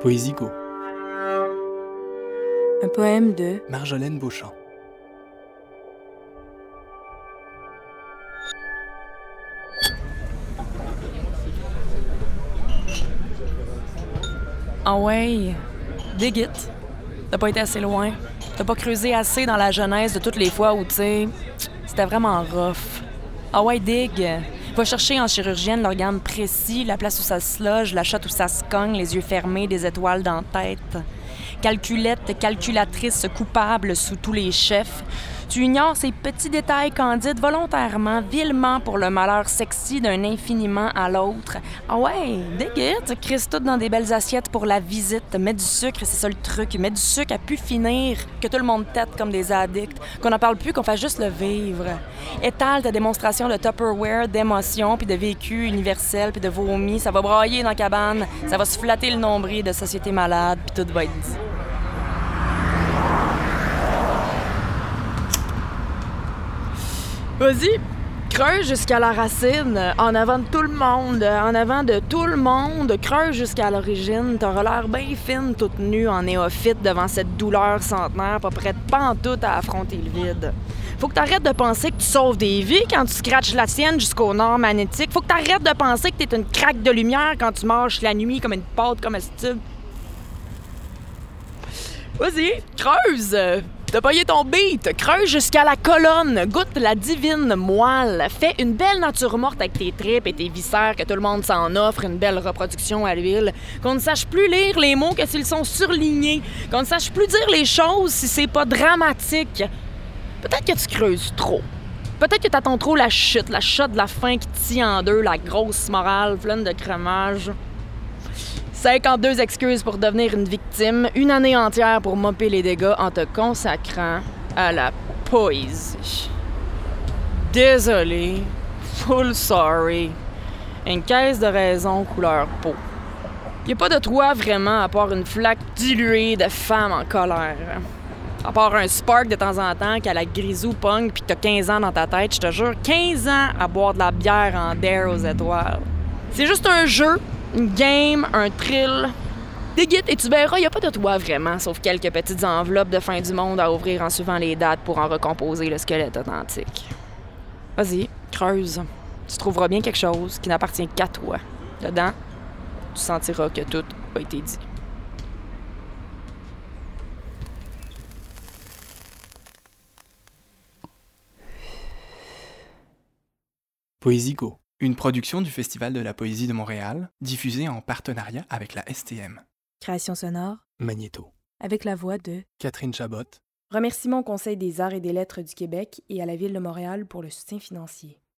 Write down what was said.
Poésico, Un poème de Marjolaine Beauchamp. Ah ouais, dig it. T'as pas été assez loin. T'as pas creusé assez dans la jeunesse de toutes les fois où, tu sais, c'était vraiment rough. Ah ouais, dig. Va chercher en chirurgienne l'organe précis, la place où ça se loge, la chatte où ça se cogne, les yeux fermés, des étoiles dans la tête. Calculette, calculatrice coupable sous tous les chefs. Tu ignores ces petits détails candides volontairement, vilement pour le malheur sexy d'un infiniment à l'autre. Ah ouais, déguite, crisse tout dans des belles assiettes pour la visite. Mets du sucre, c'est ça le truc. Mets du sucre à pu finir, que tout le monde tête comme des addicts, qu'on n'en parle plus, qu'on fasse juste le vivre. Étale ta démonstration de Tupperware, d'émotion, puis de vécu universel, puis de vomi. Ça va brailler dans la cabane, ça va se flatter le nombril de société malade, puis tout va être dit. Vas-y, creuse jusqu'à la racine, en avant de tout le monde, en avant de tout le monde, creuse jusqu'à l'origine. T'auras l'air bien fine, toute nue, en néophyte, devant cette douleur centenaire, pas prête pas en à affronter le vide. Faut que t'arrêtes de penser que tu sauves des vies quand tu scratches la tienne jusqu'au nord magnétique. Faut que t'arrêtes de penser que t'es une craque de lumière quand tu marches la nuit comme une pâte comestible. Vas-y, creuse! T'as payé ton beat, creuse jusqu'à la colonne, goûte la divine moelle, fais une belle nature morte avec tes tripes et tes viscères, que tout le monde s'en offre, une belle reproduction à l'huile, qu'on ne sache plus lire les mots que s'ils sont surlignés, qu'on ne sache plus dire les choses si c'est pas dramatique. Peut-être que tu creuses trop. Peut-être que t'attends trop la chute, la chute de la fin qui tient en deux, la grosse morale pleine de crémage. 52 excuses pour devenir une victime, une année entière pour mopper les dégâts en te consacrant à la poésie. Désolé, full sorry. Une caisse de raison couleur peau. Y a pas de toi vraiment à part une flaque diluée de femmes en colère. À part un spark de temps en temps qu'à la grisou pong puis que t'as 15 ans dans ta tête, je te jure, 15 ans à boire de la bière en dare aux étoiles. C'est juste un jeu, une game, un thrill. Déguite et tu verras, il a pas de toi vraiment, sauf quelques petites enveloppes de fin du monde à ouvrir en suivant les dates pour en recomposer le squelette authentique. Vas-y, creuse. Tu trouveras bien quelque chose qui n'appartient qu'à toi. Dedans, tu sentiras que tout a été dit. Poésico, une production du Festival de la Poésie de Montréal, diffusée en partenariat avec la STM. Création sonore Magnéto. avec la voix de Catherine Chabot, Remerciements au Conseil des arts et des lettres du Québec et à la Ville de Montréal pour le soutien financier.